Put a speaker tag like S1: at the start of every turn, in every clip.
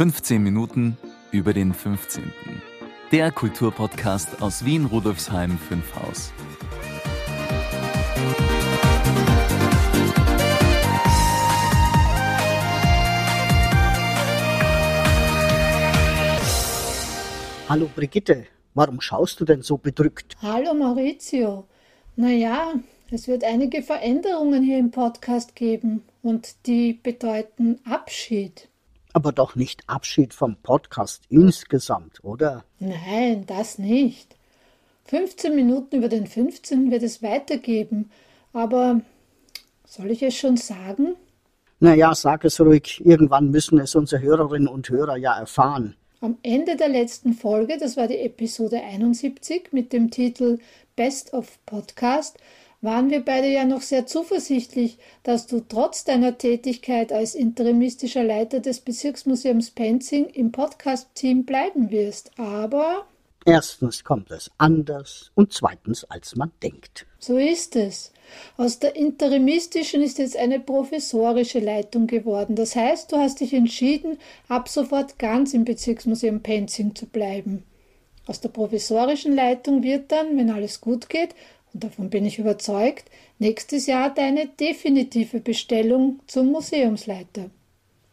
S1: 15 Minuten über den 15. Der Kulturpodcast aus Wien Rudolfsheim 5 Haus.
S2: Hallo Brigitte, warum schaust du denn so bedrückt?
S3: Hallo Maurizio. Naja, es wird einige Veränderungen hier im Podcast geben und die bedeuten Abschied.
S2: Aber doch nicht Abschied vom Podcast insgesamt, oder?
S3: Nein, das nicht. 15 Minuten über den 15 wird es weitergeben, aber soll ich es schon sagen?
S2: Naja, sag es ruhig. Irgendwann müssen es unsere Hörerinnen und Hörer ja erfahren.
S3: Am Ende der letzten Folge, das war die Episode 71 mit dem Titel Best of Podcast, waren wir beide ja noch sehr zuversichtlich, dass du trotz deiner Tätigkeit als interimistischer Leiter des Bezirksmuseums Penzing im Podcast-Team bleiben wirst. Aber
S2: Erstens kommt es anders und zweitens, als man denkt.
S3: So ist es. Aus der interimistischen ist jetzt eine professorische Leitung geworden. Das heißt, du hast dich entschieden, ab sofort ganz im Bezirksmuseum Penzing zu bleiben. Aus der professorischen Leitung wird dann, wenn alles gut geht, und davon bin ich überzeugt, nächstes Jahr deine definitive Bestellung zum Museumsleiter.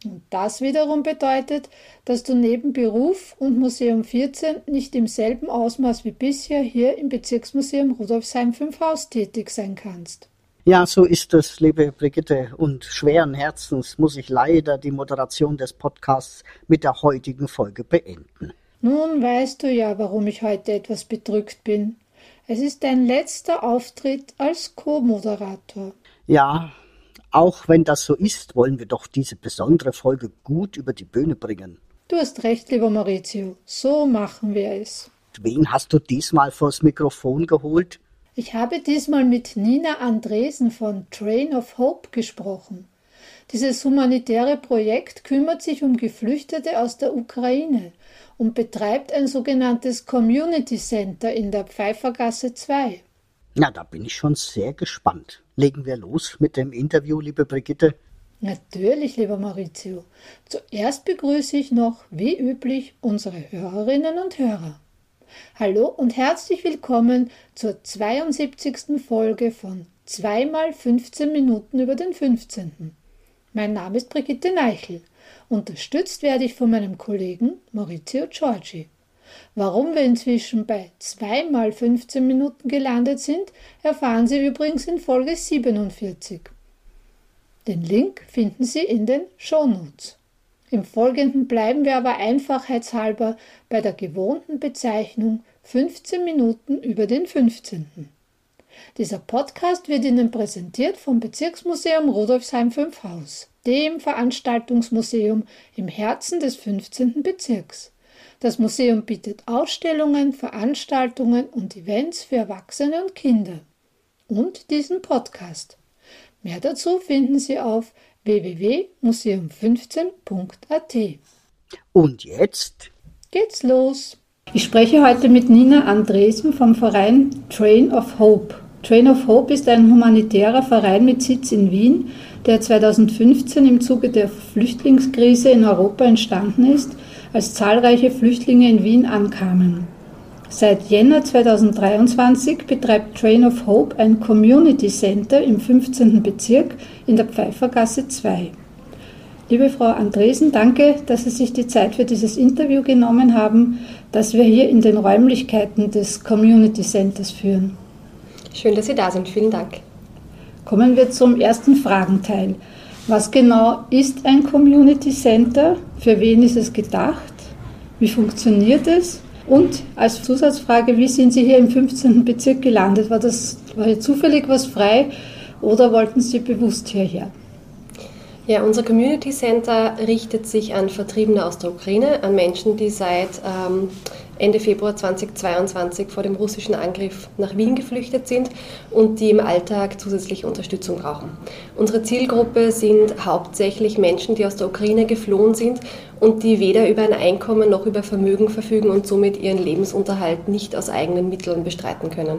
S3: Und das wiederum bedeutet, dass du neben Beruf und Museum 14 nicht im selben Ausmaß wie bisher hier im Bezirksmuseum Rudolfsheim 5 Haus tätig sein kannst.
S2: Ja, so ist es, liebe Brigitte. Und schweren Herzens muss ich leider die Moderation des Podcasts mit der heutigen Folge beenden.
S3: Nun weißt du ja, warum ich heute etwas bedrückt bin. Es ist dein letzter Auftritt als Co-Moderator.
S2: Ja, auch wenn das so ist, wollen wir doch diese besondere Folge gut über die Bühne bringen.
S3: Du hast recht, lieber Maurizio. So machen wir es.
S2: Wen hast du diesmal vors Mikrofon geholt?
S3: Ich habe diesmal mit Nina Andresen von Train of Hope gesprochen. Dieses humanitäre Projekt kümmert sich um Geflüchtete aus der Ukraine und betreibt ein sogenanntes Community Center in der Pfeiffergasse 2.
S2: Na, da bin ich schon sehr gespannt. Legen wir los mit dem Interview, liebe Brigitte.
S3: Natürlich, lieber Maurizio. Zuerst begrüße ich noch, wie üblich, unsere Hörerinnen und Hörer. Hallo und herzlich willkommen zur 72. Folge von 2 mal 15 Minuten über den 15. Mein Name ist Brigitte Neichel. Unterstützt werde ich von meinem Kollegen Maurizio Giorgi. Warum wir inzwischen bei 2 mal 15 Minuten gelandet sind, erfahren Sie übrigens in Folge 47. Den Link finden Sie in den Shownotes. Im Folgenden bleiben wir aber einfachheitshalber bei der gewohnten Bezeichnung 15 Minuten über den 15. Dieser Podcast wird Ihnen präsentiert vom Bezirksmuseum Rudolfsheim 5 Haus, dem Veranstaltungsmuseum im Herzen des 15. Bezirks. Das Museum bietet Ausstellungen, Veranstaltungen und Events für Erwachsene und Kinder. Und diesen Podcast. Mehr dazu finden Sie auf www.museum15.at.
S2: Und jetzt
S3: geht's los. Ich spreche heute mit Nina Andresen vom Verein Train of Hope. Train of Hope ist ein humanitärer Verein mit Sitz in Wien, der 2015 im Zuge der Flüchtlingskrise in Europa entstanden ist als zahlreiche Flüchtlinge in Wien ankamen. Seit Jänner 2023 betreibt Train of Hope ein Community Center im 15. Bezirk in der Pfeiffergasse 2. Liebe Frau Andresen, danke, dass Sie sich die Zeit für dieses Interview genommen haben, das wir hier in den Räumlichkeiten des Community Centers führen.
S4: Schön, dass Sie da sind. Vielen Dank.
S3: Kommen wir zum ersten Fragenteil. Was genau ist ein Community Center? Für wen ist es gedacht? Wie funktioniert es? Und als Zusatzfrage, wie sind Sie hier im 15. Bezirk gelandet? War das war hier zufällig was frei oder wollten Sie bewusst hierher?
S4: Ja, unser Community Center richtet sich an Vertriebene aus der Ukraine, an Menschen, die seit ähm, Ende Februar 2022 vor dem russischen Angriff nach Wien geflüchtet sind und die im Alltag zusätzliche Unterstützung brauchen. Unsere Zielgruppe sind hauptsächlich Menschen, die aus der Ukraine geflohen sind und die weder über ein Einkommen noch über Vermögen verfügen und somit ihren Lebensunterhalt nicht aus eigenen Mitteln bestreiten können.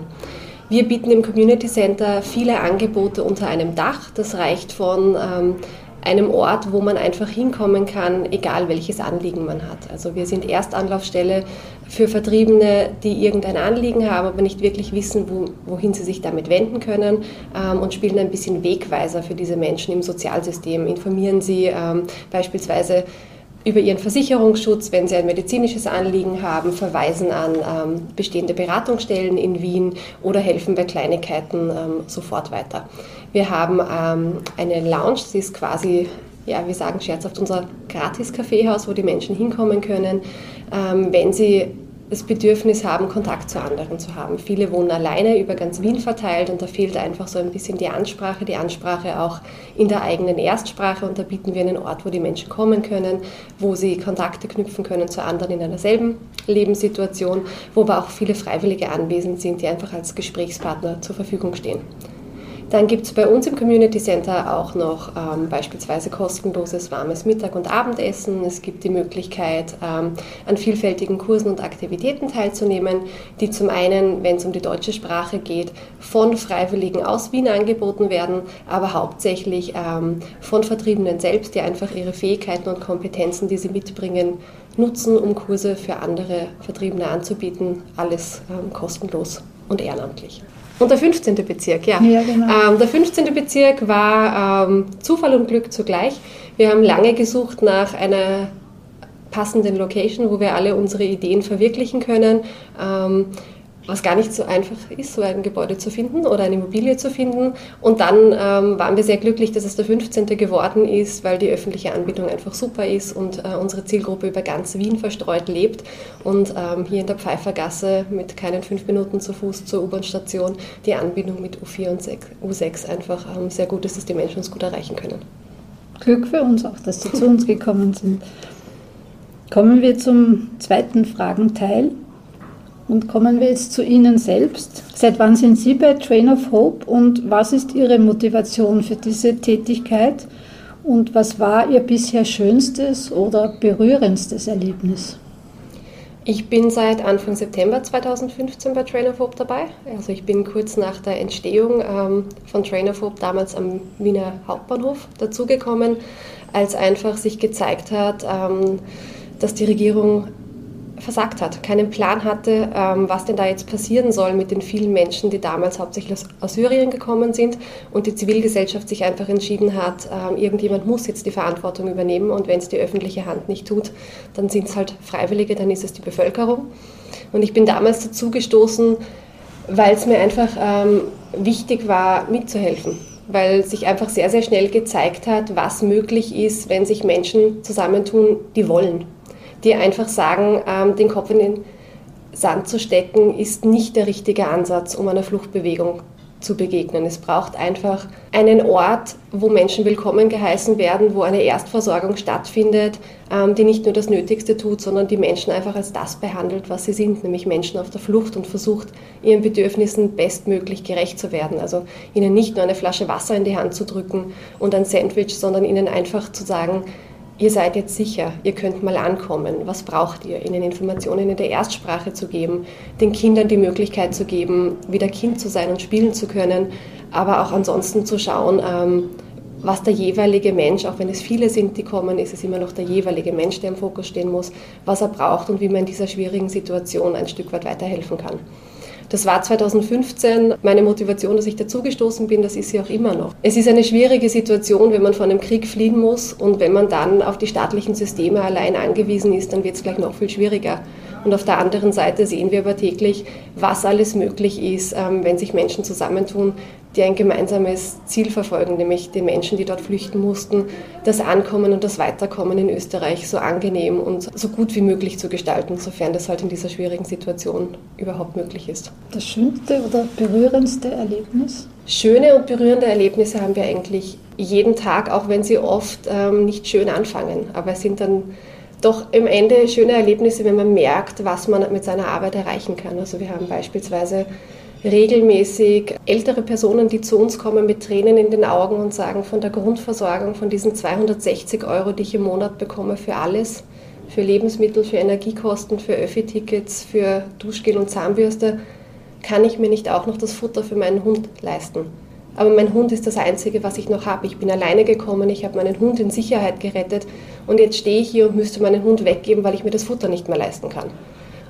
S4: Wir bieten im Community Center viele Angebote unter einem Dach. Das reicht von ähm, einem Ort, wo man einfach hinkommen kann, egal welches Anliegen man hat. Also wir sind Erstanlaufstelle für Vertriebene, die irgendein Anliegen haben, aber nicht wirklich wissen, wo, wohin sie sich damit wenden können ähm, und spielen ein bisschen Wegweiser für diese Menschen im Sozialsystem, informieren sie ähm, beispielsweise über ihren Versicherungsschutz, wenn sie ein medizinisches Anliegen haben, verweisen an ähm, bestehende Beratungsstellen in Wien oder helfen bei Kleinigkeiten ähm, sofort weiter. Wir haben ähm, eine Lounge, sie ist quasi, ja, wir sagen scherzhaft, unser Gratis-Kaffeehaus, wo die Menschen hinkommen können, ähm, wenn sie das Bedürfnis haben, Kontakt zu anderen zu haben. Viele wohnen alleine über ganz Wien verteilt und da fehlt einfach so ein bisschen die Ansprache, die Ansprache auch in der eigenen Erstsprache und da bieten wir einen Ort, wo die Menschen kommen können, wo sie Kontakte knüpfen können zu anderen in einer selben Lebenssituation, wo aber auch viele Freiwillige anwesend sind, die einfach als Gesprächspartner zur Verfügung stehen. Dann gibt es bei uns im Community Center auch noch ähm, beispielsweise kostenloses warmes Mittag- und Abendessen. Es gibt die Möglichkeit, ähm, an vielfältigen Kursen und Aktivitäten teilzunehmen, die zum einen, wenn es um die deutsche Sprache geht, von Freiwilligen aus Wien angeboten werden, aber hauptsächlich ähm, von Vertriebenen selbst, die einfach ihre Fähigkeiten und Kompetenzen, die sie mitbringen, nutzen, um Kurse für andere Vertriebene anzubieten. Alles ähm, kostenlos und ehrenamtlich. Und der 15. Bezirk, ja. ja genau. ähm, der 15. Bezirk war ähm, Zufall und Glück zugleich. Wir haben lange gesucht nach einer passenden Location, wo wir alle unsere Ideen verwirklichen können. Ähm, was gar nicht so einfach ist, so ein Gebäude zu finden oder eine Immobilie zu finden. Und dann ähm, waren wir sehr glücklich, dass es der 15. geworden ist, weil die öffentliche Anbindung einfach super ist und äh, unsere Zielgruppe über ganz Wien verstreut lebt. Und ähm, hier in der Pfeiffergasse mit keinen fünf Minuten zu Fuß zur U-Bahn-Station die Anbindung mit U4 und U6 einfach ähm, sehr gut ist, dass die Menschen uns gut erreichen können.
S3: Glück für uns auch, dass Sie zu uns gekommen sind. Kommen wir zum zweiten Fragenteil. Und kommen wir jetzt zu Ihnen selbst. Seit wann sind Sie bei Train of Hope und was ist Ihre Motivation für diese Tätigkeit? Und was war Ihr bisher schönstes oder berührendstes Erlebnis?
S4: Ich bin seit Anfang September 2015 bei Train of Hope dabei. Also ich bin kurz nach der Entstehung ähm, von Train of Hope damals am Wiener Hauptbahnhof dazugekommen, als einfach sich gezeigt hat, ähm, dass die Regierung versagt hat, keinen Plan hatte, ähm, was denn da jetzt passieren soll mit den vielen Menschen, die damals hauptsächlich aus, Syrien gekommen sind und die Zivilgesellschaft sich einfach entschieden hat, ähm, irgendjemand muss jetzt die Verantwortung übernehmen und wenn es die öffentliche Hand nicht tut, dann sind es halt Freiwillige, dann ist es die Bevölkerung. Und ich bin damals dazu gestoßen, weil es mir einfach ähm, wichtig war, mitzuhelfen weil sich einfach sehr, sehr schnell gezeigt hat, was möglich ist, wenn sich Menschen zusammentun, die wollen die einfach sagen, ähm, den Kopf in den Sand zu stecken, ist nicht der richtige Ansatz, um einer Fluchtbewegung zu begegnen. Es braucht einfach einen Ort, wo Menschen willkommen geheißen werden, wo eine Erstversorgung stattfindet, ähm, die nicht nur das Nötigste tut, sondern die Menschen einfach als das behandelt, was sie sind, nämlich Menschen auf der Flucht und versucht, ihren Bedürfnissen bestmöglich gerecht zu werden. Also ihnen nicht nur eine Flasche Wasser in die Hand zu drücken und ein Sandwich, sondern ihnen einfach zu sagen, ihr seid jetzt sicher, ihr könnt mal ankommen, was braucht ihr, ihnen Informationen in der Erstsprache zu geben, den Kindern die Möglichkeit zu geben, wieder Kind zu sein und spielen zu können, aber auch ansonsten zu schauen, ähm, was der jeweilige Mensch, auch wenn es viele sind, die kommen, ist es immer noch der jeweilige Mensch, der im Fokus stehen muss, was er braucht und wie man in dieser schwierigen Situation ein Stück weit weiterhelfen kann. Das war 2015 meine Motivation, dass ich dazugestoßen bin. Das ist sie auch immer noch. Es ist eine schwierige Situation, wenn man von einem Krieg fliehen muss und wenn man dann auf die staatlichen Systeme allein angewiesen ist, dann wird es gleich noch viel schwieriger. Und auf der anderen Seite sehen wir aber täglich, was alles möglich ist, ähm, wenn sich Menschen zusammentun, die ein gemeinsames Ziel verfolgen, nämlich den Menschen, die dort flüchten mussten, das Ankommen und das Weiterkommen in Österreich so angenehm und so gut wie möglich zu gestalten, sofern das halt in dieser schwierigen Situation überhaupt möglich ist.
S3: Das schönste oder berührendste Erlebnis?
S4: Schöne und berührende Erlebnisse haben wir eigentlich jeden Tag, auch wenn sie oft ähm, nicht schön anfangen. Aber es sind dann doch im Ende schöne Erlebnisse, wenn man merkt, was man mit seiner Arbeit erreichen kann. Also wir haben beispielsweise regelmäßig ältere Personen, die zu uns kommen mit Tränen in den Augen und sagen, von der Grundversorgung, von diesen 260 Euro, die ich im Monat bekomme für alles, für Lebensmittel, für Energiekosten, für Öffi-Tickets, für Duschgel und Zahnbürste, kann ich mir nicht auch noch das Futter für meinen Hund leisten. aber mein Hund ist das Einzige, was ich noch habe. Ich bin alleine gekommen, ich habe meinen Hund in Sicherheit gerettet und jetzt stehe ich hier und müsste meinen Hund weggeben, weil ich mir das Futter nicht mehr leisten kann.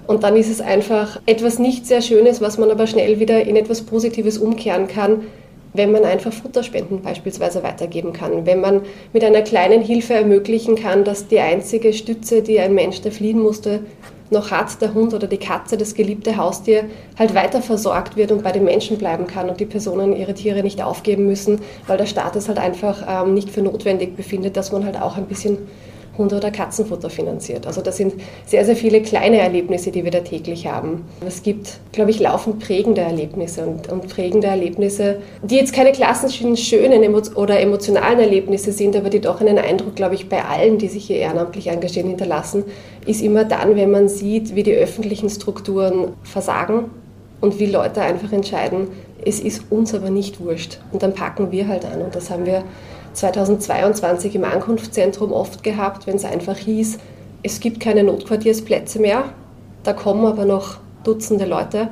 S4: Und dann ist es einfach etwas nicht sehr Schönes, was man aber schnell wieder in etwas Positives umkehren kann, wenn man einfach Futterspenden beispielsweise weitergeben kann, wenn man mit einer kleinen Hilfe ermöglichen kann, dass die einzige Stütze, die ein Mensch, der fliehen musste, noch hat, der Hund oder die Katze, das geliebte Haustier, halt weiter versorgt wird und bei den Menschen bleiben kann und die Personen ihre Tiere nicht aufgeben müssen, weil der Staat es halt einfach ähm, nicht für notwendig befindet, dass man halt auch ein bisschen Hunde- oder Katzenfutter finanziert. Also das sind sehr, sehr viele kleine Erlebnisse, die wir da täglich haben. Es gibt, glaube ich, laufend prägende Erlebnisse und, und prägende Erlebnisse, die jetzt keine klassischen schönen oder emotionalen Erlebnisse sind, aber die doch einen Eindruck, glaube ich, bei allen, die sich hier ehrenamtlich engagieren, hinterlassen, ist immer dann, wenn man sieht, wie die öffentlichen Strukturen versagen und wie Leute einfach entscheiden, es ist uns aber nicht wurscht. Und dann packen wir halt an. Und das haben wir 2022 im Ankunftszentrum oft gehabt, wenn es einfach hieß, es gibt keine Notquartiersplätze mehr, da kommen aber noch Dutzende Leute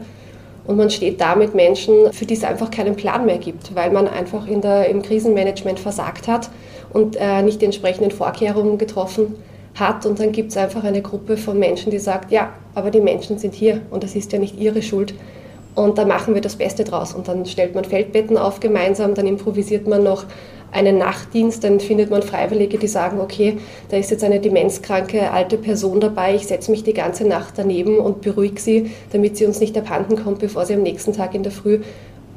S4: und man steht da mit Menschen, für die es einfach keinen Plan mehr gibt, weil man einfach in der, im Krisenmanagement versagt hat und äh, nicht die entsprechenden Vorkehrungen getroffen hat. Und dann gibt es einfach eine Gruppe von Menschen, die sagt, ja, aber die Menschen sind hier und das ist ja nicht ihre Schuld. Und da machen wir das Beste draus. Und dann stellt man Feldbetten auf gemeinsam, dann improvisiert man noch einen Nachtdienst, dann findet man Freiwillige, die sagen, okay, da ist jetzt eine demenzkranke alte Person dabei, ich setze mich die ganze Nacht daneben und beruhige sie, damit sie uns nicht abhanden kommt, bevor sie am nächsten Tag in der Früh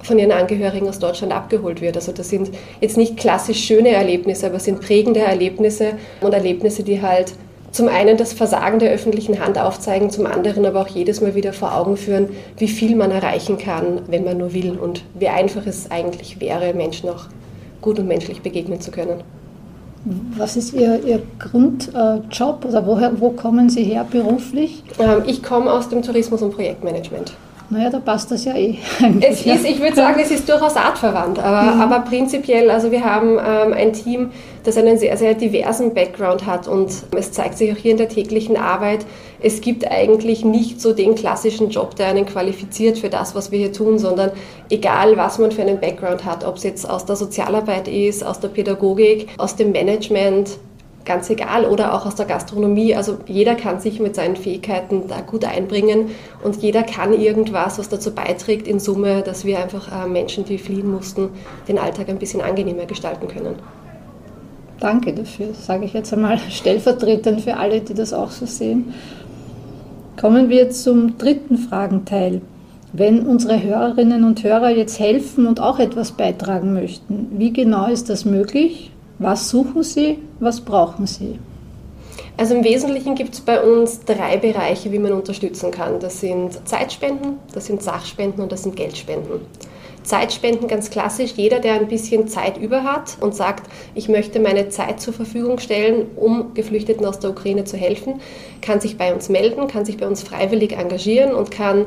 S4: von ihren Angehörigen aus Deutschland abgeholt wird. Also das sind jetzt nicht klassisch schöne Erlebnisse, aber sind prägende Erlebnisse und Erlebnisse, die halt zum einen das Versagen der öffentlichen Hand aufzeigen, zum anderen aber auch jedes Mal wieder vor Augen führen, wie viel man erreichen kann, wenn man nur will und wie einfach es eigentlich wäre, Menschen auch gut und menschlich begegnen zu können.
S3: Was ist Ihr, Ihr Grundjob oder woher, wo kommen Sie her beruflich?
S4: Ähm, ich komme aus dem Tourismus- und Projektmanagement.
S3: Naja, da passt das ja eh.
S4: Es ist, ich würde sagen, es ist durchaus artverwandt, aber, mhm. aber prinzipiell, also wir haben ähm, ein Team, das einen sehr, sehr diversen Background hat und es zeigt sich auch hier in der täglichen Arbeit, es gibt eigentlich nicht so den klassischen Job, der einen qualifiziert für das, was wir hier tun, sondern egal, was man für einen Background hat, ob es jetzt aus der Sozialarbeit ist, aus der Pädagogik, aus dem Management, ganz egal, oder auch aus der Gastronomie. Also jeder kann sich mit seinen Fähigkeiten da gut einbringen und jeder kann irgendwas, was dazu beiträgt in Summe, dass wir einfach äh, Menschen, die fliehen mussten, den Alltag ein bisschen angenehmer gestalten können.
S3: Danke dafür, sage ich jetzt einmal stellvertretend für alle, die das auch so sehen. Kommen wir zum dritten Fragenteil. Wenn unsere Hörerinnen und Hörer jetzt helfen und auch etwas beitragen möchten, wie genau ist das möglich? Was suchen Sie? Was brauchen Sie?
S4: Also im Wesentlichen gibt es bei uns drei Bereiche, wie man unterstützen kann. Das sind Zeitspenden, das sind Sachspenden und das sind Geldspenden. Zeitspenden ganz klassisch. Jeder, der ein bisschen Zeit über hat und sagt, ich möchte meine Zeit zur Verfügung stellen, um Geflüchteten aus der Ukraine zu helfen, kann sich bei uns melden, kann sich bei uns freiwillig engagieren und kann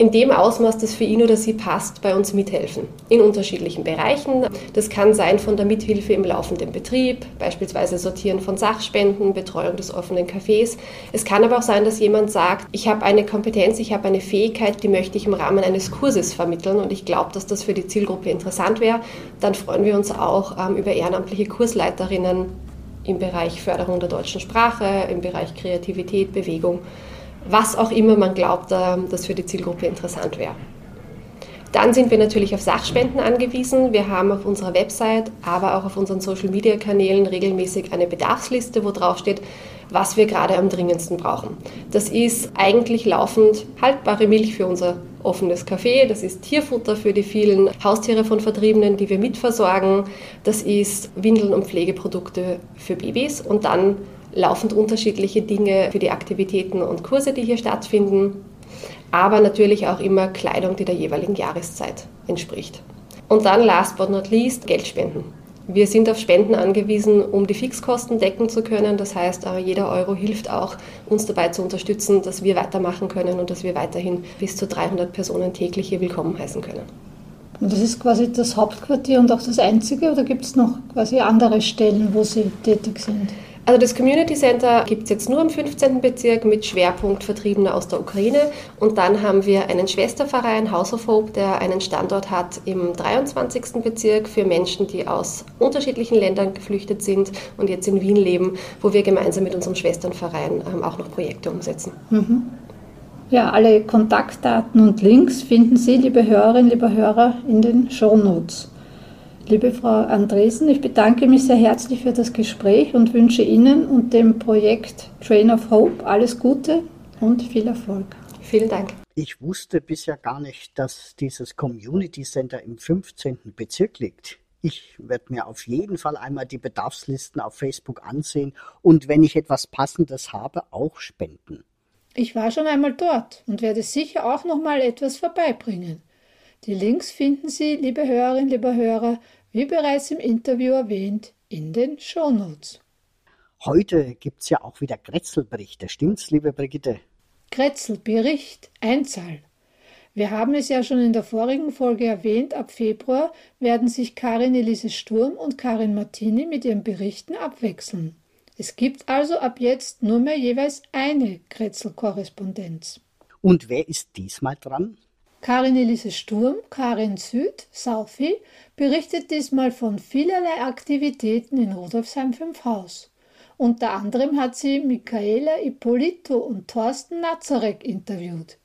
S4: in dem Ausmaß, das für ihn oder sie passt, bei uns mithelfen. In unterschiedlichen Bereichen. Das kann sein von der Mithilfe im laufenden Betrieb, beispielsweise Sortieren von Sachspenden, Betreuung des offenen Cafés. Es kann aber auch sein, dass jemand sagt, ich habe eine Kompetenz, ich habe eine Fähigkeit, die möchte ich im Rahmen eines Kurses vermitteln und ich glaube, dass das für die Zielgruppe interessant wäre. Dann freuen wir uns auch ähm, über ehrenamtliche Kursleiterinnen im Bereich Förderung der deutschen Sprache, im Bereich Kreativität, Bewegung was auch immer man glaubt, ähm, das für die Zielgruppe interessant wäre. Dann sind wir natürlich auf Sachspenden angewiesen. Wir haben auf unserer Website, aber auch auf unseren Social-Media-Kanälen regelmäßig eine Bedarfsliste, wo drauf steht, was wir gerade am dringendsten brauchen. Das ist eigentlich laufend haltbare Milch für unser offenes Café, das ist Tierfutter für die vielen Haustiere von Vertriebenen, die wir mitversorgen, das ist Windeln und Pflegeprodukte für Babys und dann laufend unterschiedliche Dinge für die Aktivitäten und Kurse, die hier stattfinden, aber natürlich auch immer Kleidung, die der jeweiligen Jahreszeit entspricht. Und dann, last but not least, Geldspenden. Wir sind auf Spenden angewiesen, um die Fixkosten decken zu können. Das heißt, äh, jeder Euro hilft auch, uns dabei zu unterstützen, dass wir weitermachen können und dass wir weiterhin bis zu 300 Personen täglich hier willkommen heißen können.
S3: Und das ist quasi das Hauptquartier und auch das einzige oder gibt es noch quasi andere Stellen, wo Sie tätig sind?
S4: Also das Community Center gibt es jetzt nur im 15. Bezirk mit Schwerpunkt Vertriebene aus der Ukraine. Und dann haben wir einen Schwesterverein, House of Hope, der einen Standort hat im 23. Bezirk für Menschen, die aus unterschiedlichen Ländern geflüchtet sind und jetzt in Wien leben, wo wir gemeinsam mit unserem Schwesternverein ähm, auch noch Projekte umsetzen. Mhm.
S3: Ja, alle Kontaktdaten und Links finden Sie, liebe Hörerinnen, liebe Hörer, in den Show Notes. Liebe Frau Andresen, ich bedanke mich sehr herzlich für das Gespräch und wünsche Ihnen und dem Projekt Train of Hope alles Gute und viel Erfolg.
S4: Vielen Dank.
S2: Ich wusste bisher gar nicht, dass dieses Community Center im 15. Bezirk liegt. Ich werde mir auf jeden Fall einmal die Bedarfslisten auf Facebook ansehen und wenn ich etwas Passendes habe, auch spenden.
S3: Ich war schon einmal dort und werde sicher auch noch mal etwas vorbeibringen. Die Links finden Sie, liebe Hörerinnen, liebe Hörer, wie bereits im Interview erwähnt, in den Shownotes.
S2: Heute gibt es ja auch wieder Kretzelberichte, stimmt's, liebe Brigitte?
S3: Kretzelbericht, Einzahl. Wir haben es ja schon in der vorigen Folge erwähnt, ab Februar werden sich Karin Elise Sturm und Karin Martini mit ihren Berichten abwechseln. Es gibt also ab jetzt nur mehr jeweils eine Kretzel-Korrespondenz.
S2: Und wer ist diesmal dran?
S3: Karin Elise Sturm, Karin Süd, Saufi, berichtet diesmal von vielerlei Aktivitäten in Rudolfsheim 5 Haus. Unter anderem hat sie Michaela Ippolito und Thorsten Nazarek interviewt.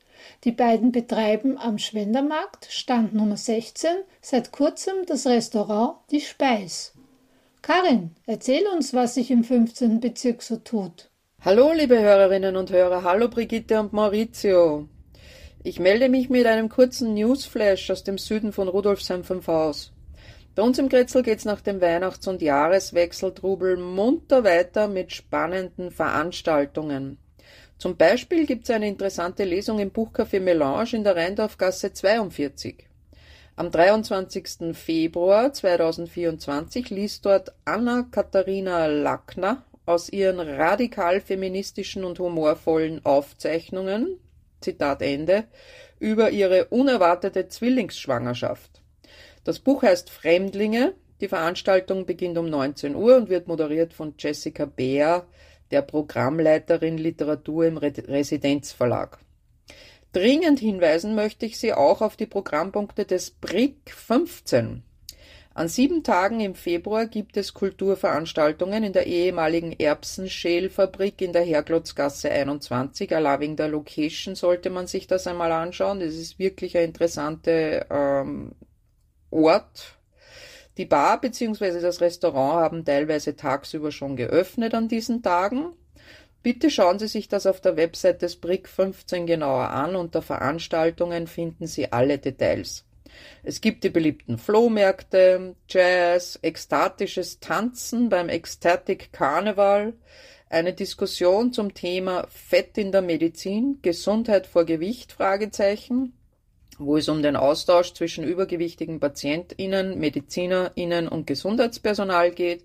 S3: Die beiden betreiben am Schwendermarkt, Stand Nummer 16, seit kurzem das Restaurant Die Speis. Karin, erzähl uns, was sich im 15. Bezirk so tut.
S5: Hallo, liebe Hörerinnen und Hörer. Hallo, Brigitte und Maurizio. Ich melde mich mit einem kurzen Newsflash aus dem Süden von Rudolfsheim 5 Haus. Bei uns im Grätzl geht's nach dem Weihnachts- und Jahreswechseltrubel munter weiter mit spannenden Veranstaltungen. Zum Beispiel gibt's eine interessante Lesung im Buchcafé Melange in der Rheindorfgasse 42. Am 23. Februar 2024 liest dort Anna-Katharina Lackner aus ihren radikal feministischen und humorvollen Aufzeichnungen Zitat Ende, über ihre unerwartete Zwillingsschwangerschaft. Das Buch heißt Fremdlinge. Die Veranstaltung beginnt um 19 Uhr und wird moderiert von Jessica Beer, der Programmleiterin Literatur im Residenzverlag. Dringend hinweisen möchte ich Sie auch auf die Programmpunkte des BRIC 15. An sieben Tagen im Februar gibt es Kulturveranstaltungen in der ehemaligen Erbsenschälfabrik in der Herklotzgasse 21. Allein wegen der Location sollte man sich das einmal anschauen. Das ist wirklich ein interessanter ähm, Ort. Die Bar bzw. das Restaurant haben teilweise tagsüber schon geöffnet an diesen Tagen. Bitte schauen Sie sich das auf der Website des BRIC 15 genauer an. Unter Veranstaltungen finden Sie alle Details. Es gibt die beliebten Flohmärkte, Jazz, ekstatisches Tanzen beim Ecstatic Carnival, eine Diskussion zum Thema Fett in der Medizin, Gesundheit vor Gewicht, Fragezeichen, wo es um den Austausch zwischen übergewichtigen PatientInnen, MedizinerInnen und Gesundheitspersonal geht.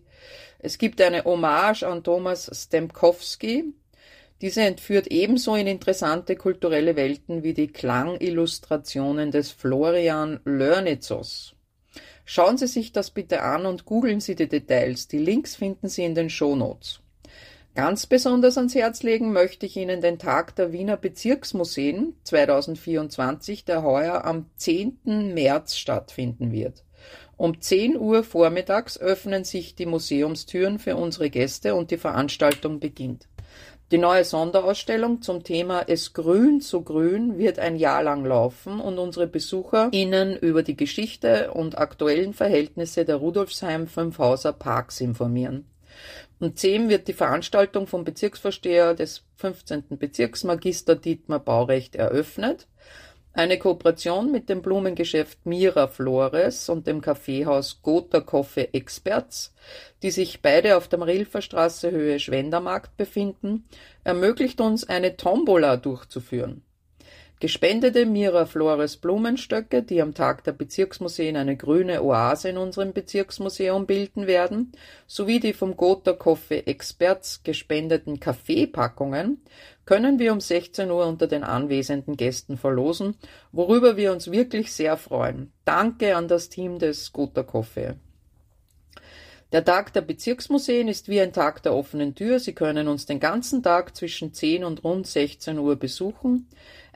S5: Es gibt eine Hommage an Thomas Stemkowski, diese entführt ebenso in interessante kulturelle Welten wie die Klangillustrationen des Florian Lörnitzos. Schauen Sie sich das bitte an und googeln Sie die Details. Die Links finden Sie in den Shownotes. Ganz besonders ans Herz legen möchte ich Ihnen den Tag der Wiener Bezirksmuseen 2024, der heuer am 10. März stattfinden wird. Um 10 Uhr vormittags öffnen sich die Museumstüren für unsere Gäste und die Veranstaltung beginnt. Die neue Sonderausstellung zum Thema Es grün so grün wird ein Jahr lang laufen und unsere BesucherInnen über die Geschichte und aktuellen Verhältnisse der Rudolfsheim Fünfhauser Parks informieren. Um 10 wird die Veranstaltung vom Bezirksvorsteher des 15. Bezirks Magister Dietmar Baurecht eröffnet. Eine Kooperation mit dem Blumengeschäft Mira Flores und dem Kaffeehaus Gotha Coffee Experts, die sich beide auf der Marilferstraße Höhe Schwendermarkt befinden, ermöglicht uns eine Tombola durchzuführen. Gespendete Mira Flores Blumenstöcke, die am Tag der Bezirksmuseen eine grüne Oase in unserem Bezirksmuseum bilden werden, sowie die vom Gotha Coffee Experts gespendeten Kaffeepackungen können wir um 16 Uhr unter den anwesenden Gästen verlosen, worüber wir uns wirklich sehr freuen. Danke an das Team des Gotha Coffee. Der Tag der Bezirksmuseen ist wie ein Tag der offenen Tür. Sie können uns den ganzen Tag zwischen 10 und rund 16 Uhr besuchen.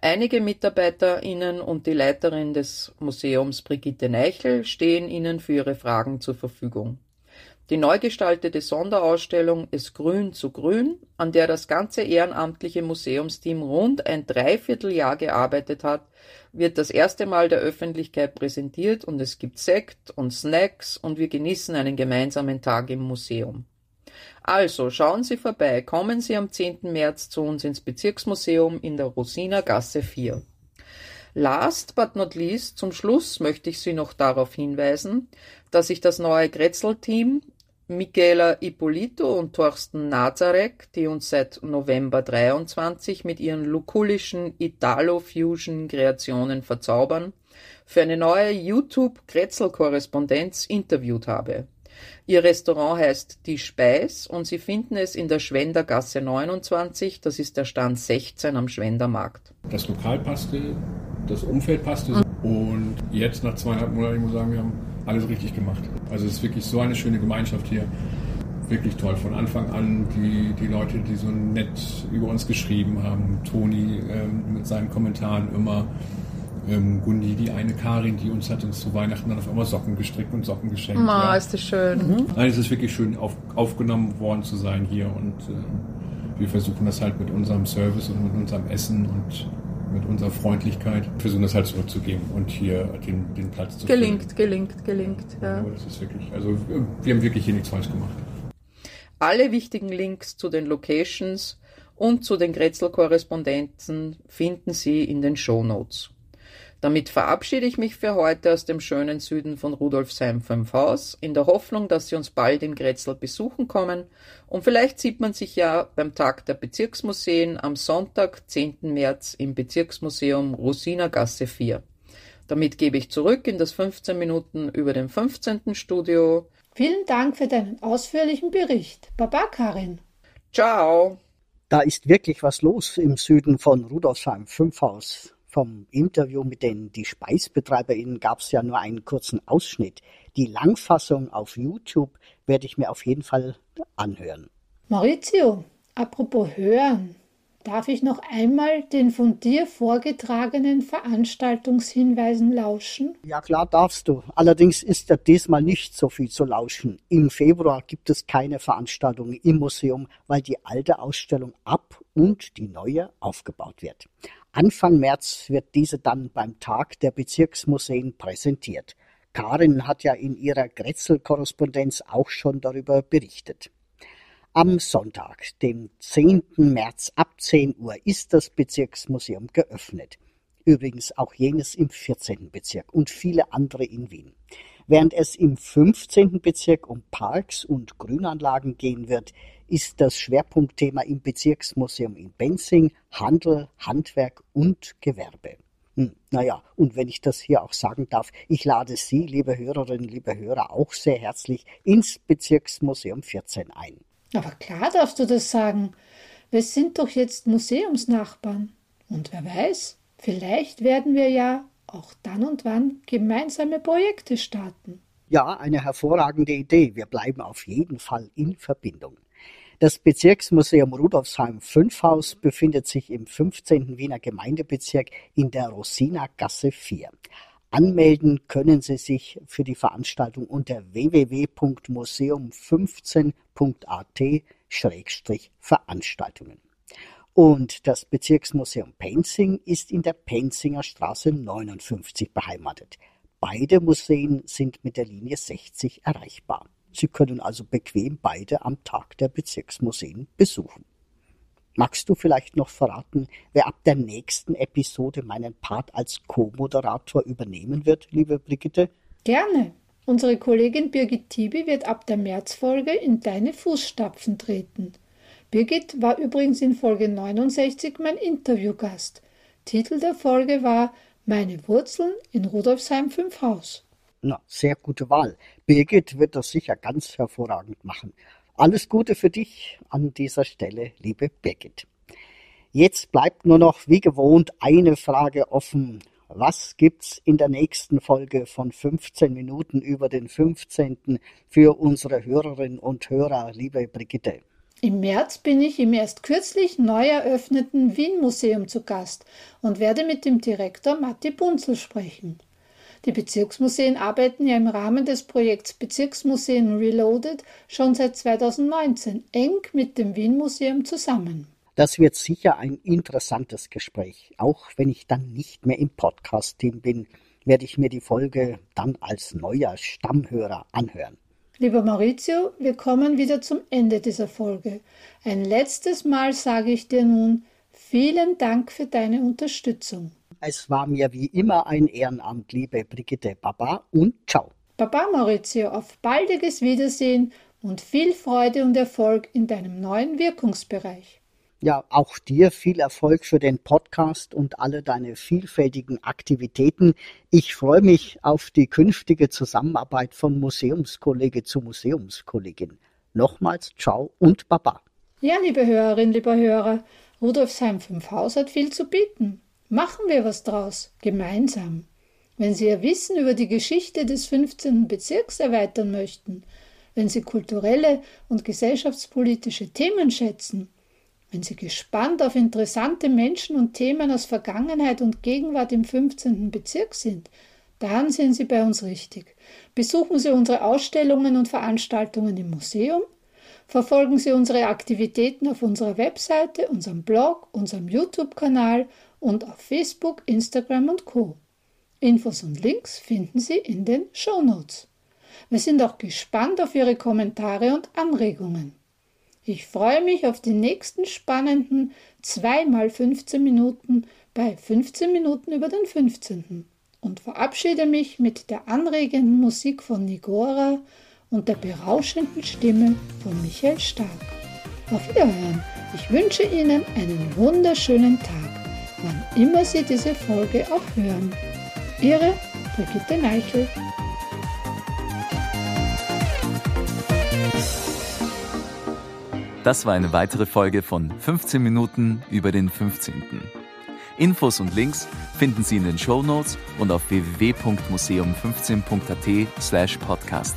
S5: Einige MitarbeiterInnen und die Leiterin des Museums Brigitte Neichel stehen Ihnen für Ihre Fragen zur Verfügung. Die neu gestaltete Sonderausstellung Es Grün zu Grün, an der das ganze ehrenamtliche Museumsteam rund ein Dreivierteljahr gearbeitet hat, wird das erste Mal der Öffentlichkeit präsentiert und es gibt Sekt und Snacks und wir genießen einen gemeinsamen Tag im Museum. Also schauen Sie vorbei, kommen Sie am 10. März zu uns ins Bezirksmuseum in der Rosiner Gasse 4. Last but not least, zum Schluss möchte ich Sie noch darauf hinweisen, dass sich das neue Grätzl-Team Michaela Ippolito und Thorsten Nazarek, die uns seit November 23 mit ihren lukullischen Italo-Fusion-Kreationen verzaubern, für eine neue YouTube-Grätzl-Korrespondenz interviewt habe. Ihr Restaurant heißt Die Speis und Sie finden es in der Schwendergasse 29, das ist der Stand 16 am Schwendermarkt.
S6: Das Lokal passte, das Umfeld passte und jetzt nach zweieinhalb Monaten, ich muss sagen, wir haben alles richtig gemacht. Also es ist wirklich so eine schöne Gemeinschaft hier. Wirklich toll. Von Anfang an die, die Leute, die so nett über uns geschrieben haben. Toni ähm, mit seinen Kommentaren immer ähm, Gundi, die eine Karin, die uns hat uns zu Weihnachten dann auf einmal Socken gestrickt und Socken geschenkt.
S5: Oh, ja. ist das schön. Mhm.
S6: Nein, es ist wirklich schön auf, aufgenommen worden zu sein hier und äh, wir versuchen das halt mit unserem Service und mit unserem Essen und mit unserer Freundlichkeit versuchen das halt zurückzugeben und hier den, den Platz zu
S5: Gelingt, füllen. gelingt, gelingt. Ja.
S6: ja. das ist wirklich, also wir haben wirklich hier nichts falsch gemacht.
S5: Alle wichtigen Links zu den Locations und zu den Grätzl-Korrespondenzen finden Sie in den Show Notes. Damit verabschiede ich mich für heute aus dem schönen Süden von Rudolfsheim 5 Haus, in der Hoffnung, dass Sie uns bald in Grätzl besuchen kommen und vielleicht sieht man sich ja beim Tag der Bezirksmuseen am Sonntag, 10. März im Bezirksmuseum Rosinergasse 4. Damit gebe ich zurück in das 15 Minuten über dem 15. Studio.
S3: Vielen Dank für deinen ausführlichen Bericht. Baba Karin.
S5: Ciao.
S2: Da ist wirklich was los im Süden von Rudolfsheim 5 Haus. Vom Interview mit den die SpeisbetreiberInnen gab es ja nur einen kurzen Ausschnitt. Die Langfassung auf YouTube werde ich mir auf jeden Fall anhören.
S3: Maurizio, apropos hören, darf ich noch einmal den von dir vorgetragenen Veranstaltungshinweisen lauschen?
S2: Ja klar darfst du. Allerdings ist ja diesmal nicht so viel zu lauschen. Im Februar gibt es keine Veranstaltungen im Museum, weil die alte Ausstellung ab und die neue aufgebaut wird. Anfang März wird diese dann beim Tag der Bezirksmuseen präsentiert. Karin hat ja in ihrer Grätzl-Korrespondenz auch schon darüber berichtet. Am Sonntag, dem 10. März ab 10 Uhr, ist das Bezirksmuseum geöffnet. Übrigens auch jenes im 14. Bezirk und viele andere in Wien. Während es im 15. Bezirk um Parks und Grünanlagen gehen wird, ist das Schwerpunktthema im Bezirksmuseum in Benzing Handel, Handwerk und Gewerbe. Hm, naja, und wenn ich das hier auch sagen darf, ich lade Sie, liebe Hörerinnen, liebe Hörer, auch sehr herzlich ins Bezirksmuseum 14 ein.
S3: Aber klar darfst du das sagen. Wir sind doch jetzt Museumsnachbarn. Und wer weiß, vielleicht werden wir ja auch dann und wann gemeinsame Projekte starten.
S2: Ja, eine hervorragende Idee. Wir bleiben auf jeden Fall in Verbindung. Das Bezirksmuseum Rudolfsheim 5 Haus befindet sich im 15. Wiener Gemeindebezirk in der Rosina-Gasse 4. Anmelden können Sie sich für die Veranstaltung unter www.museum15.at-veranstaltungen. Und das Bezirksmuseum Penzing ist in der Penzinger Straße 59 beheimatet. Beide Museen sind mit der Linie 60 erreichbar. Sie können also bequem beide am Tag der Bezirksmuseen besuchen. Magst du vielleicht noch verraten, wer ab der nächsten Episode meinen Part als Co-Moderator übernehmen wird, liebe Brigitte?
S3: Gerne. Unsere Kollegin Birgit Tibi wird ab der Märzfolge in deine Fußstapfen treten. Birgit war übrigens in Folge 69 mein Interviewgast. Titel der Folge war Meine Wurzeln in Rudolfsheim 5 Haus.
S2: Na, sehr gute Wahl. Birgit wird das sicher ganz hervorragend machen. Alles Gute für dich an dieser Stelle, liebe Birgit. Jetzt bleibt nur noch wie gewohnt eine Frage offen. was gibt's in der nächsten Folge von 15 Minuten über den 15. für unsere Hörerinnen und Hörer, liebe Brigitte?
S3: Im März bin ich im erst kürzlich neu eröffneten Wien Museum zu Gast und werde mit dem Direktor Matti Bunzel sprechen. Die Bezirksmuseen arbeiten ja im Rahmen des Projekts Bezirksmuseen Reloaded schon seit 2019 eng mit dem Wien Museum zusammen.
S2: Das wird sicher ein interessantes Gespräch. Auch wenn ich dann nicht mehr im Podcast-Team bin, werde ich mir die Folge dann als neuer Stammhörer anhören.
S3: Lieber Maurizio, wir kommen wieder zum Ende dieser Folge. Ein letztes Mal sage ich dir nun vielen Dank für deine Unterstützung.
S2: Es war mir wie immer ein Ehrenamt, liebe Brigitte Baba und ciao.
S3: Baba Maurizio, auf baldiges Wiedersehen und viel Freude und Erfolg in deinem neuen Wirkungsbereich.
S2: Ja, auch dir viel Erfolg für den Podcast und alle deine vielfältigen Aktivitäten. Ich freue mich auf die künftige Zusammenarbeit von Museumskollege zu Museumskollegin. Nochmals ciao und baba.
S3: Ja, liebe Hörerin, lieber Hörer, Rudolfsheim 5 Haus hat viel zu bieten. Machen wir was draus, gemeinsam. Wenn Sie Ihr Wissen über die Geschichte des 15. Bezirks erweitern möchten, wenn Sie kulturelle und gesellschaftspolitische Themen schätzen, wenn Sie gespannt auf interessante Menschen und Themen aus Vergangenheit und Gegenwart im 15. Bezirk sind, dann sind Sie bei uns richtig. Besuchen Sie unsere Ausstellungen und Veranstaltungen im Museum, verfolgen Sie unsere Aktivitäten auf unserer Webseite, unserem Blog, unserem YouTube-Kanal und auf Facebook, Instagram und Co. Infos und Links finden Sie in den Show Notes. Wir sind auch gespannt auf Ihre Kommentare und Anregungen. Ich freue mich auf die nächsten spannenden 2 mal 15 Minuten bei 15 Minuten über den 15. und verabschiede mich mit der anregenden Musik von Nigora und der berauschenden Stimme von Michael Stark. Auf Wiederhören. Ich wünsche Ihnen einen wunderschönen Tag, wann immer Sie diese Folge auch hören. Ihre Brigitte Neichel.
S1: Das war eine weitere Folge von 15 Minuten über den 15. Infos und Links finden Sie in den Show Notes und auf www.museum15.at slash podcast.